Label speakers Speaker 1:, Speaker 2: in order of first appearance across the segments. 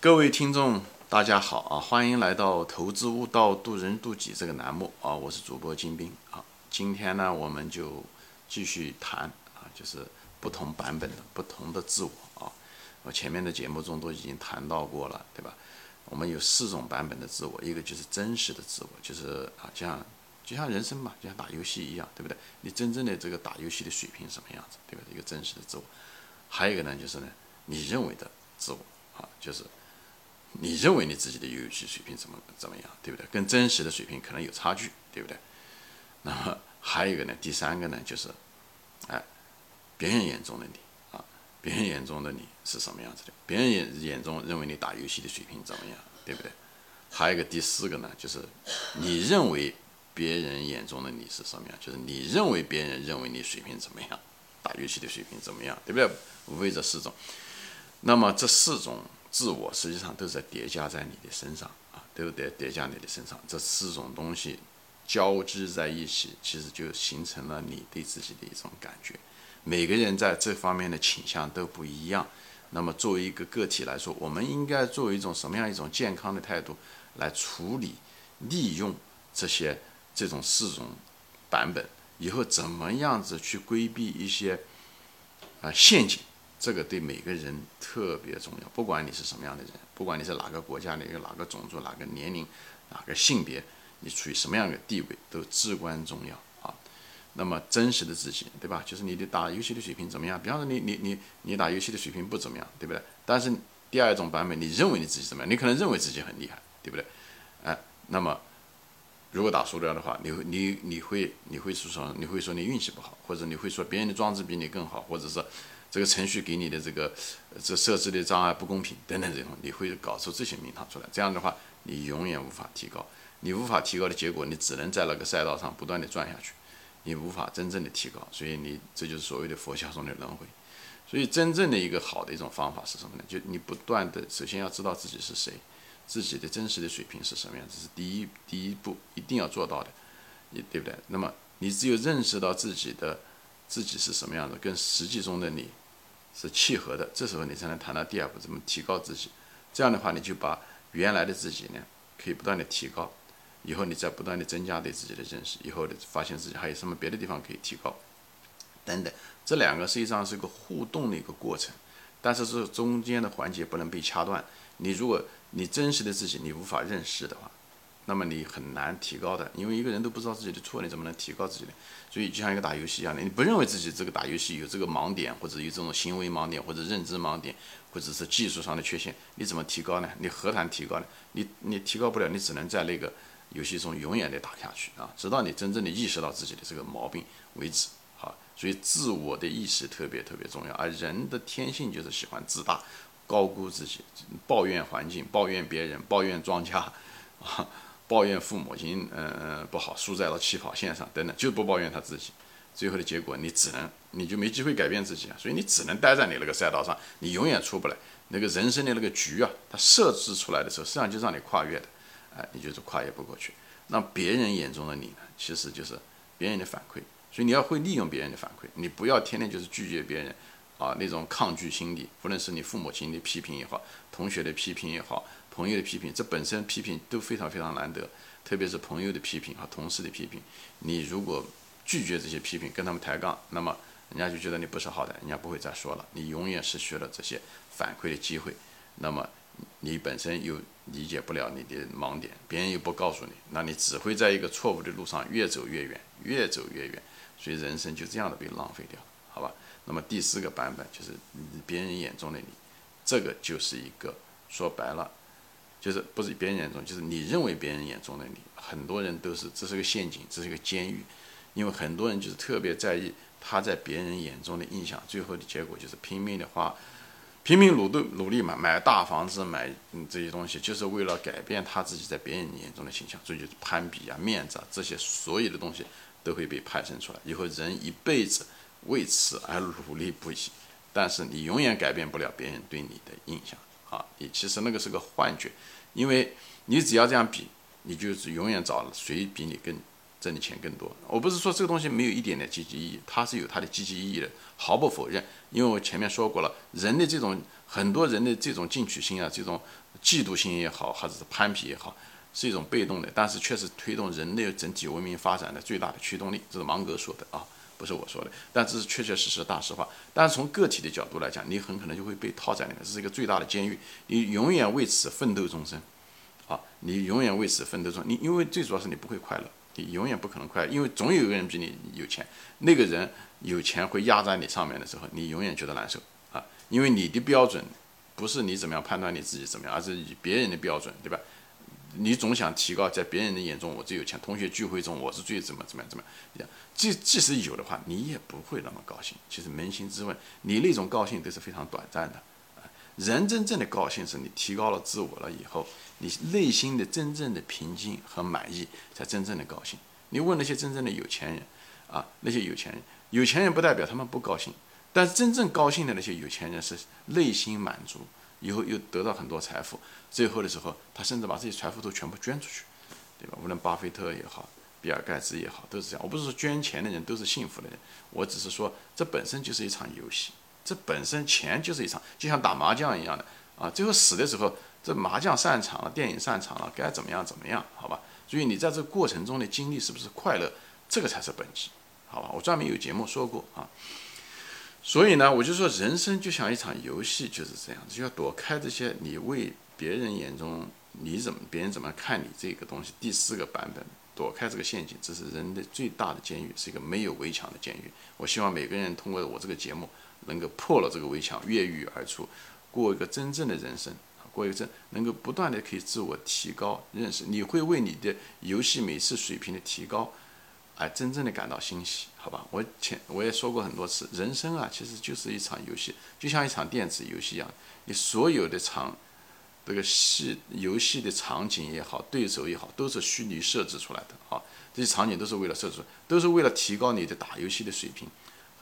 Speaker 1: 各位听众，大家好啊！欢迎来到《投资悟道，渡人渡己》这个栏目啊！我是主播金兵啊。今天呢，我们就继续谈啊，就是不同版本的不同的自我啊。我前面的节目中都已经谈到过了，对吧？我们有四种版本的自我，一个就是真实的自我，就是啊，像就像人生嘛，就像打游戏一样，对不对？你真正的这个打游戏的水平什么样子，对吧？一个真实的自我。还有一个呢，就是呢，你认为的自我啊，就是。你认为你自己的游戏水平怎么怎么样，对不对？跟真实的水平可能有差距，对不对？那么还有一个呢，第三个呢，就是，哎，别人眼中的你啊，别人眼中的你是什么样子的？别人眼眼中认为你打游戏的水平怎么样，对不对？还有一个第四个呢，就是你认为别人眼中的你是什么样？就是你认为别人认为你水平怎么样，打游戏的水平怎么样，对不对？无非这四种。那么这四种。自我实际上都是在叠加在你的身上啊，都在叠加你的身上。这四种东西交织在一起，其实就形成了你对自己的一种感觉。每个人在这方面的倾向都不一样。那么作为一个个体来说，我们应该作为一种什么样一种健康的态度来处理、利用这些这种四种版本？以后怎么样子去规避一些啊陷阱？这个对每个人特别重要，不管你是什么样的人，不管你是哪个国家的，有哪个种族、哪个年龄、哪个性别，你处于什么样的地位，都至关重要啊。那么真实的自己，对吧？就是你的打游戏的水平怎么样？比方说你你你你打游戏的水平不怎么样，对不对？但是第二种版本，你认为你自己怎么样？你可能认为自己很厉害，对不对？哎，那么如果打输了的话，你会你你会你会说你会说你运气不好，或者你会说别人的装置比你更好，或者是。这个程序给你的这个这设置的障碍不公平等等这种，你会搞出这些名堂出来。这样的话，你永远无法提高。你无法提高的结果，你只能在那个赛道上不断的转下去，你无法真正的提高。所以你这就是所谓的佛教中的轮回。所以真正的一个好的一种方法是什么呢？就你不断的，首先要知道自己是谁，自己的真实的水平是什么样，这是第一第一步一定要做到的，你对不对？那么你只有认识到自己的。自己是什么样的，跟实际中的你是契合的，这时候你才能谈到第二步怎么提高自己。这样的话，你就把原来的自己呢，可以不断的提高，以后你再不断的增加对自己的认识，以后的发现自己还有什么别的地方可以提高，等等。这两个实际上是一个互动的一个过程，但是这中间的环节不能被掐断。你如果你真实的自己你无法认识的话，那么你很难提高的，因为一个人都不知道自己的错，你怎么能提高自己呢？所以就像一个打游戏一样的，你不认为自己这个打游戏有这个盲点，或者有这种行为盲点，或者认知盲点，或者是技术上的缺陷，你怎么提高呢？你何谈提高呢？你你提高不了，你只能在那个游戏中永远的打下去啊，直到你真正的意识到自己的这个毛病为止。好，所以自我的意识特别特别重要，而人的天性就是喜欢自大、高估自己，抱怨环境、抱怨别人、抱怨庄家，啊。抱怨父母亲，嗯不好，输在了起跑线上等等，就不抱怨他自己，最后的结果你只能，你就没机会改变自己啊，所以你只能待在你那个赛道上，你永远出不来。那个人生的那个局啊，它设置出来的时候，实际上就让你跨越的，哎，你就是跨越不过去。那别人眼中的你呢，其实就是别人的反馈，所以你要会利用别人的反馈，你不要天天就是拒绝别人，啊，那种抗拒心理，无论是你父母亲的批评也好，同学的批评也好。朋友的批评，这本身批评都非常非常难得，特别是朋友的批评和同事的批评。你如果拒绝这些批评，跟他们抬杠，那么人家就觉得你不是好的，人家不会再说了。你永远失去了这些反馈的机会，那么你本身又理解不了你的盲点，别人又不告诉你，那你只会在一个错误的路上越走越远，越走越远。所以人生就这样的被浪费掉，好吧？那么第四个版本就是别人眼中的你，这个就是一个说白了。就是不是别人眼中，就是你认为别人眼中的你，很多人都是这是个陷阱，这是个监狱，因为很多人就是特别在意他在别人眼中的印象，最后的结果就是拼命的花，拼命努力努力嘛，买大房子，买这些东西，就是为了改变他自己在别人眼中的形象，所以就是攀比啊、面子啊这些所有的东西都会被派生出来，以后人一辈子为此而努力不已，但是你永远改变不了别人对你的印象。啊，你其实那个是个幻觉，因为你只要这样比，你就是永远找谁比你更挣的钱更多。我不是说这个东西没有一点点积极意义，它是有它的积极意义的，毫不否认。因为我前面说过了，人的这种很多人的这种进取心啊，这种嫉妒心也好，或者是攀比也好，是一种被动的，但是却是推动人类整体文明发展的最大的驱动力。这是芒格说的啊，不是我说的，但这是确确实实大实话。但是从个体的角度来讲，你很可能就会被套在里面，这是一个最大的监狱，你永远为此奋斗终身。啊，你永远为此奋斗中，你因为最主要是你不会快乐，你永远不可能快乐，因为总有一个人比你有钱，那个人有钱会压在你上面的时候，你永远觉得难受啊，因为你的标准不是你怎么样判断你自己怎么样，而是以别人的标准，对吧？你总想提高，在别人的眼中我最有钱，同学聚会中我是最怎么怎么样怎么样，即即使有的话，你也不会那么高兴。其实扪心自问，你那种高兴都是非常短暂的，人真正的高兴是你提高了自我了以后。你内心的真正的平静和满意，才真正的高兴。你问那些真正的有钱人，啊，那些有钱人，有钱人不代表他们不高兴，但是真正高兴的那些有钱人是内心满足，以后又得到很多财富，最后的时候，他甚至把这些财富都全部捐出去，对吧？无论巴菲特也好，比尔盖茨也好，都是这样。我不是说捐钱的人都是幸福的人，我只是说这本身就是一场游戏，这本身钱就是一场，就像打麻将一样的啊，最后死的时候。这麻将散场了，电影散场了，该怎么样怎么样？好吧，所以你在这过程中的经历是不是快乐？这个才是本质，好吧？我专门有节目说过啊。所以呢，我就说人生就像一场游戏，就是这样，就要躲开这些你为别人眼中你怎么别人怎么看你这个东西。第四个版本，躲开这个陷阱，这是人的最大的监狱，是一个没有围墙的监狱。我希望每个人通过我这个节目，能够破了这个围墙，越狱而出，过一个真正的人生。过一阵能够不断的可以自我提高认识，你会为你的游戏每次水平的提高，哎真正的感到欣喜，好吧？我前我也说过很多次，人生啊其实就是一场游戏，就像一场电子游戏一样，你所有的场这个戏游戏的场景也好，对手也好，都是虚拟设置出来的啊，这些场景都是为了设置，都是为了提高你的打游戏的水平，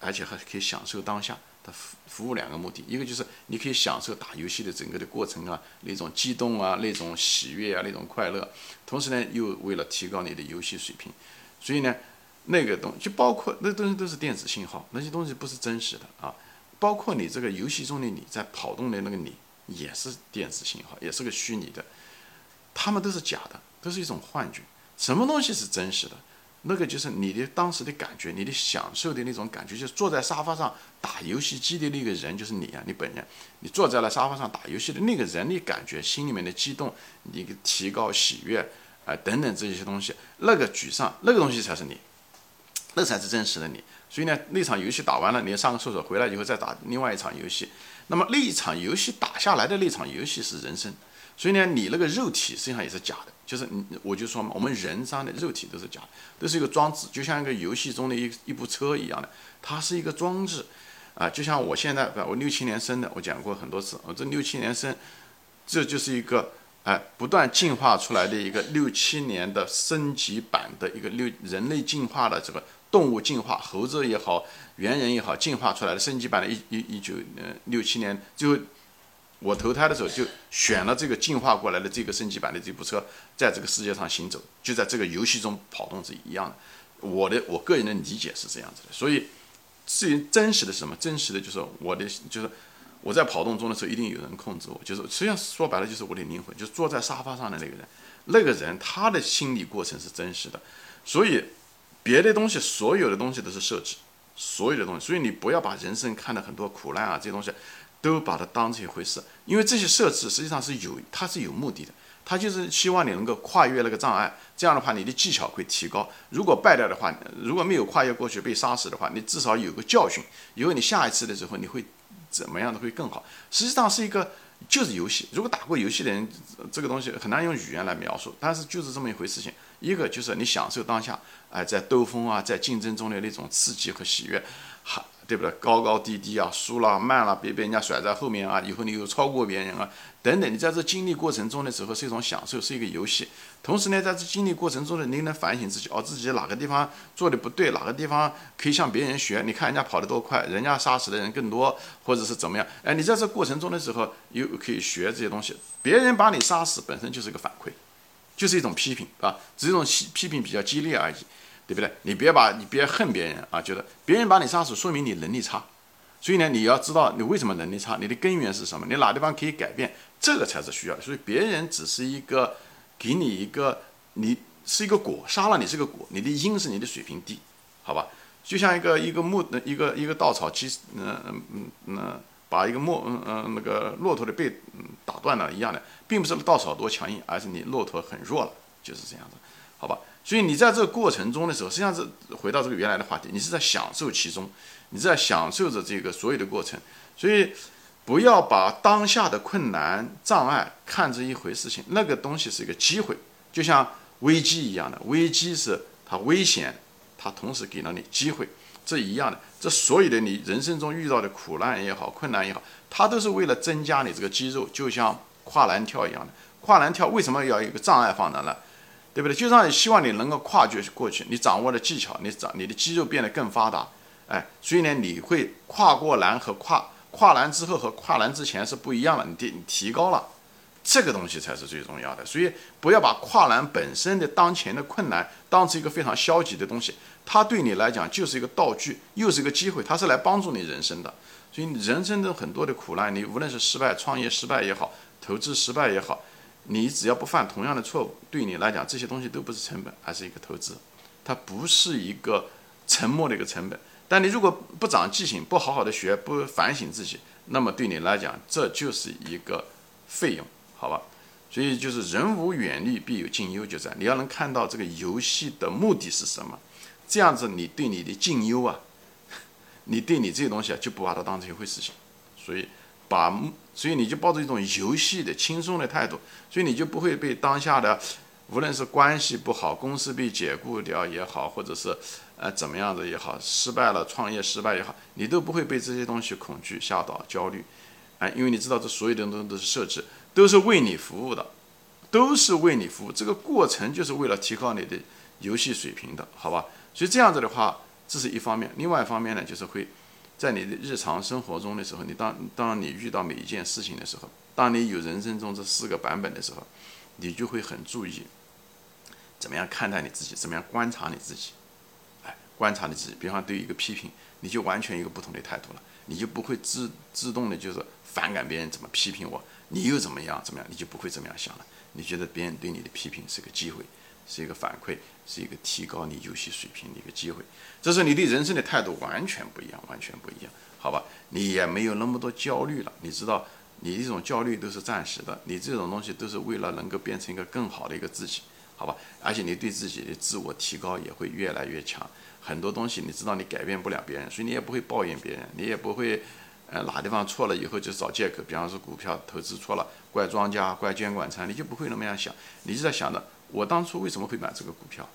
Speaker 1: 而且还可以享受当下。它服服务两个目的，一个就是你可以享受打游戏的整个的过程啊，那种激动啊，那种喜悦啊，那种快乐。同时呢，又为了提高你的游戏水平，所以呢，那个东就包括那东西都是电子信号，那些东西不是真实的啊。包括你这个游戏中的你在跑动的那个你，也是电子信号，也是个虚拟的，他们都是假的，都是一种幻觉。什么东西是真实的？那个就是你的当时的感觉，你的享受的那种感觉，就是坐在沙发上打游戏机的那个人，就是你啊，你本人，你坐在了沙发上打游戏的那个人，你感觉心里面的激动，你提高喜悦啊等等这些东西，那个沮丧，那个东西才是你，那才是真实的你。所以呢，那场游戏打完了，你上个厕所回来以后再打另外一场游戏，那么那一场游戏打下来的那场游戏是人生。所以呢，你那个肉体实际上也是假的，就是你，我就说嘛，我们人上的肉体都是假的，都是一个装置，就像一个游戏中的一一部车一样的，它是一个装置，啊，就像我现在，我六七年生的，我讲过很多次，我这六七年生，这就是一个哎，不断进化出来的一个六七年的升级版的一个六人类进化的这个动物进化，猴子也好，猿人也好，进化出来的升级版的，一一一九呃六七年最后。我投胎的时候就选了这个进化过来的这个升级版的这部车，在这个世界上行走，就在这个游戏中跑动是一样的。我的我个人的理解是这样子的。所以，至于真实的是什么？真实的就是我的，就是我在跑动中的时候，一定有人控制我。就是实际上说白了，就是我的灵魂，就坐在沙发上的那个人。那个人他的心理过程是真实的。所以，别的东西，所有的东西都是设置，所有的东西。所以你不要把人生看的很多苦难啊这些东西。都把它当成一回事，因为这些设置实际上是有，它是有目的的，它就是希望你能够跨越那个障碍，这样的话你的技巧会提高。如果败掉的话，如果没有跨越过去被杀死的话，你至少有个教训，以后你下一次的时候你会怎么样的会更好。实际上是一个就是游戏，如果打过游戏的人，这个东西很难用语言来描述，但是就是这么一回事情。一个就是你享受当下，哎，在兜风啊，在竞争中的那种刺激和喜悦，还。对不对？高高低低啊，输了慢了，别被人家甩在后面啊！以后你又超过别人啊，等等。你在这经历过程中的时候是一种享受，是一个游戏。同时呢，在这经历过程中呢，你能反省自己，哦，自己哪个地方做的不对，哪个地方可以向别人学。你看人家跑得多快，人家杀死的人更多，或者是怎么样？哎，你在这过程中的时候又可以学这些东西。别人把你杀死本身就是一个反馈，就是一种批评啊，只是一种批评比较激烈而已。对不对？你别把你别恨别人啊，觉得别人把你杀死，说明你能力差。所以呢，你要知道你为什么能力差，你的根源是什么，你哪地方可以改变，这个才是需要。所以别人只是一个给你一个，你是一个果，杀了你是个果，你的因是你的水平低，好吧？就像一个一个木一个一个稻草，其实嗯嗯嗯，把一个木嗯嗯那个骆驼的背打断了一样的，并不是稻草多强硬，而是你骆驼很弱了，就是这样子，好吧？所以你在这个过程中的时候，实际上是回到这个原来的话题，你是在享受其中，你在享受着这个所有的过程。所以不要把当下的困难障碍看成一回事情，那个东西是一个机会，就像危机一样的，危机是它危险，它同时给了你机会，这一样的。这所有的你人生中遇到的苦难也好，困难也好，它都是为了增加你这个肌肉，就像跨栏跳一样的。跨栏跳为什么要有一个障碍放在那？对不对？就让你希望你能够跨越过去，你掌握了技巧，你掌你的肌肉变得更发达，哎，所以呢，你会跨过栏和跨跨栏之后和跨栏之前是不一样的，你提你提高了，这个东西才是最重要的。所以不要把跨栏本身的当前的困难当成一个非常消极的东西，它对你来讲就是一个道具，又是一个机会，它是来帮助你人生的。所以人生的很多的苦难，你无论是失败、创业失败也好，投资失败也好。你只要不犯同样的错误，对你来讲这些东西都不是成本，而是一个投资，它不是一个沉默的一个成本。但你如果不长记性，不好好的学，不反省自己，那么对你来讲这就是一个费用，好吧？所以就是人无远虑，必有近忧，就这样。你要能看到这个游戏的目的是什么，这样子你对你的近忧啊，你对你这些东西啊就不把它当成一回事情，所以。把，所以你就抱着一种游戏的轻松的态度，所以你就不会被当下的，无论是关系不好、公司被解雇掉也好，或者是呃怎么样子也好，失败了、创业失败也好，你都不会被这些东西恐惧吓倒、焦虑，哎，因为你知道这所有的东西都是设置，都是为你服务的，都是为你服务，这个过程就是为了提高你的游戏水平的，好吧？所以这样子的话，这是一方面，另外一方面呢，就是会。在你的日常生活中的时候，你当当你遇到每一件事情的时候，当你有人生中这四个版本的时候，你就会很注意怎么样看待你自己，怎么样观察你自己，哎，观察你自己。比方对于一个批评，你就完全一个不同的态度了，你就不会自自动的就是反感别人怎么批评我，你又怎么样怎么样，你就不会这么样想了。你觉得别人对你的批评是个机会。是一个反馈，是一个提高你游戏水平的一个机会。这是你对人生的态度完全不一样，完全不一样，好吧？你也没有那么多焦虑了。你知道，你这种焦虑都是暂时的，你这种东西都是为了能够变成一个更好的一个自己，好吧？而且你对自己的自我提高也会越来越强。很多东西你知道你改变不了别人，所以你也不会抱怨别人，你也不会，呃，哪地方错了以后就找借口。比方说股票投资错了，怪庄家，怪监管层，你就不会那么样想，你就在想着。我当初为什么会买这个股票？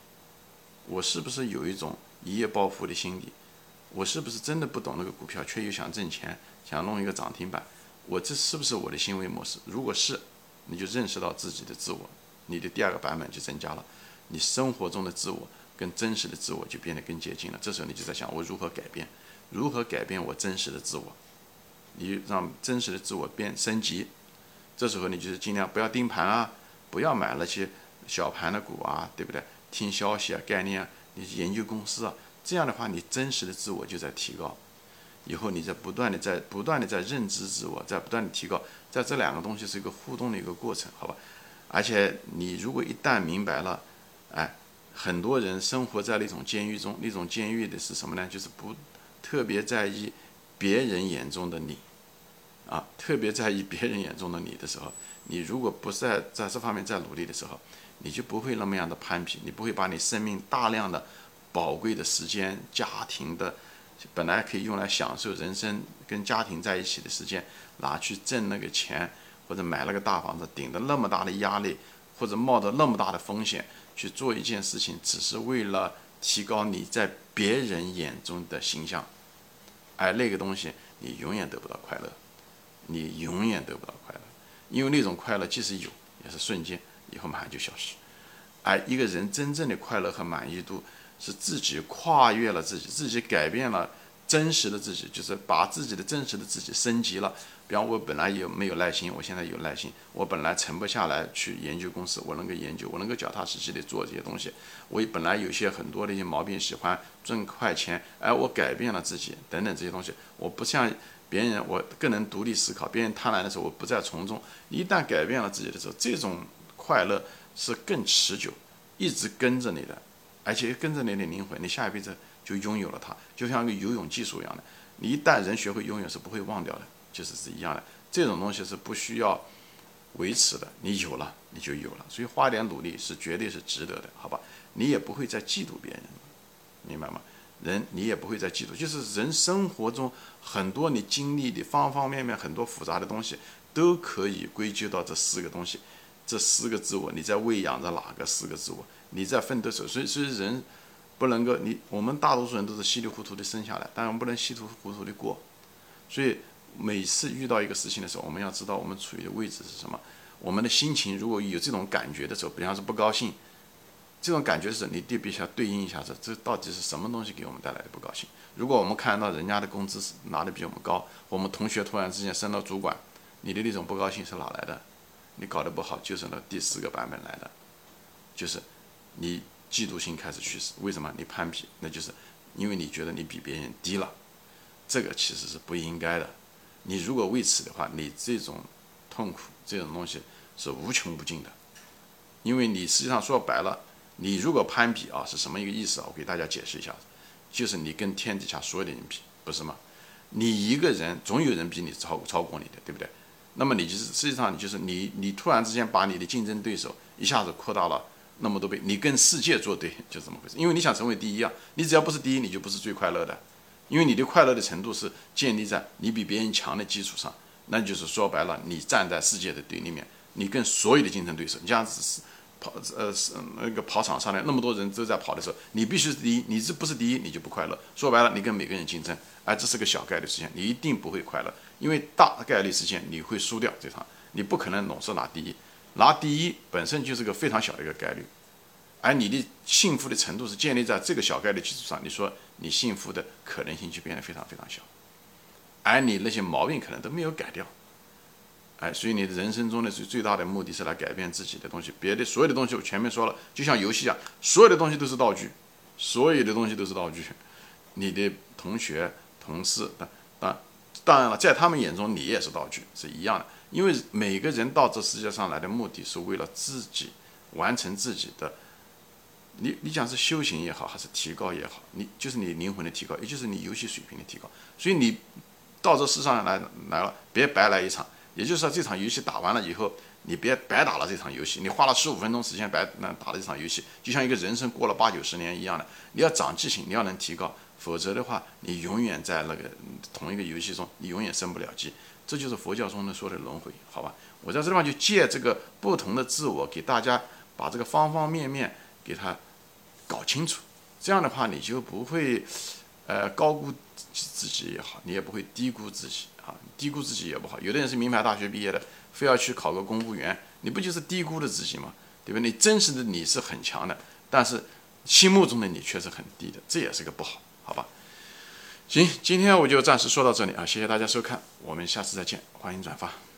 Speaker 1: 我是不是有一种一夜暴富的心理？我是不是真的不懂那个股票，却又想挣钱，想弄一个涨停板？我这是不是我的行为模式？如果是，你就认识到自己的自我，你的第二个版本就增加了，你生活中的自我跟真实的自我就变得更接近了。这时候你就在想，我如何改变？如何改变我真实的自我？你让真实的自我变升级。这时候你就是尽量不要盯盘啊，不要买那些。小盘的股啊，对不对？听消息啊，概念啊，你研究公司啊，这样的话，你真实的自我就在提高。以后你在不断的在不断的在认知自我，在不断的提高，在这两个东西是一个互动的一个过程，好吧？而且你如果一旦明白了，哎，很多人生活在那种监狱中，那种监狱的是什么呢？就是不特别在意别人眼中的你，啊，特别在意别人眼中的你的时候，你如果不在在这方面再努力的时候，你就不会那么样的攀比，你不会把你生命大量的宝贵的时间、家庭的本来可以用来享受人生、跟家庭在一起的时间，拿去挣那个钱，或者买了个大房子，顶着那么大的压力，或者冒着那么大的风险去做一件事情，只是为了提高你在别人眼中的形象，而那个东西你永远得不到快乐，你永远得不到快乐，因为那种快乐即使有，也是瞬间。以后马上就消失，而一个人真正的快乐和满意度是自己跨越了自己，自己改变了真实的自己，就是把自己的真实的自己升级了。比方我本来有没有耐心，我现在有耐心。我本来沉不下来去研究公司，我能够研究，我能够脚踏实地的做这些东西。我本来有些很多的一些毛病，喜欢挣快钱，哎，我改变了自己，等等这些东西。我不像别人，我更能独立思考。别人贪婪的时候，我不再从众。一旦改变了自己的时候，这种快乐是更持久，一直跟着你的，而且跟着你的灵魂，你下一辈子就拥有了它，就像一个游泳技术一样的。你一旦人学会游泳，是不会忘掉的。就是是一样的，这种东西是不需要维持的，你有了你就有了，所以花点努力是绝对是值得的，好吧？你也不会再嫉妒别人，明白吗？人你也不会再嫉妒，就是人生活中很多你经历的方方面面很多复杂的东西，都可以归咎到这四个东西，这四个自我，你在喂养着哪个四个自我？你在奋斗，所以所以人不能够你我们大多数人都是稀里糊涂的生下来，但我们不能稀里糊涂的过，所以。每次遇到一个事情的时候，我们要知道我们处于的位置是什么。我们的心情如果有这种感觉的时候，比方说不高兴，这种感觉是你对比一下对应一下，这这到底是什么东西给我们带来的不高兴？如果我们看到人家的工资是拿的比我们高，我们同学突然之间升到主管，你的那种不高兴是哪来的？你搞得不好，就是那第四个版本来的，就是你嫉妒心开始驱使。为什么？你攀比，那就是因为你觉得你比别人低了，这个其实是不应该的。你如果为此的话，你这种痛苦这种东西是无穷无尽的，因为你实际上说白了，你如果攀比啊，是什么一个意思啊？我给大家解释一下，就是你跟天底下所有的人比，不是吗？你一个人总有人比你超超过你的，对不对？那么你就是实际上你就是你你突然之间把你的竞争对手一下子扩大了那么多倍，你跟世界作对，就这么回事。因为你想成为第一啊，你只要不是第一，你就不是最快乐的。因为你的快乐的程度是建立在你比别人强的基础上，那就是说白了，你站在世界的对立面，你跟所有的竞争对手，你这样子是跑呃是那个跑场上来那么多人都在跑的时候，你必须是第一，你这不是第一，你就不快乐。说白了，你跟每个人竞争，哎，这是个小概率事件，你一定不会快乐，因为大概率事件你会输掉这场，你不可能总是拿第一，拿第一本身就是个非常小的一个概率。而你的幸福的程度是建立在这个小概率基础上，你说你幸福的可能性就变得非常非常小，而你那些毛病可能都没有改掉，哎，所以你的人生中的最最大的目的是来改变自己的东西，别的所有的东西我前面说了，就像游戏一样，所有的东西都是道具，所有的东西都是道具，你的同学、同事，当当然了，在他们眼中你也是道具，是一样的，因为每个人到这世界上来的目的是为了自己完成自己的。你你讲是修行也好，还是提高也好，你就是你灵魂的提高，也就是你游戏水平的提高。所以你到这世上来来了，别白来一场。也就是说，这场游戏打完了以后，你别白打了这场游戏。你花了十五分钟时间白那打了这场游戏，就像一个人生过了八九十年一样的。你要长记性，你要能提高，否则的话，你永远在那个同一个游戏中，你永远升不了级。这就是佛教中的说的轮回，好吧？我在这地方就借这个不同的自我，给大家把这个方方面面。给他搞清楚，这样的话你就不会，呃，高估自己也好，你也不会低估自己啊，低估自己也不好。有的人是名牌大学毕业的，非要去考个公务员，你不就是低估了自己吗？对吧？你真实的你是很强的，但是心目中的你却是很低的，这也是个不好，好吧？行，今天我就暂时说到这里啊，谢谢大家收看，我们下次再见，欢迎转发。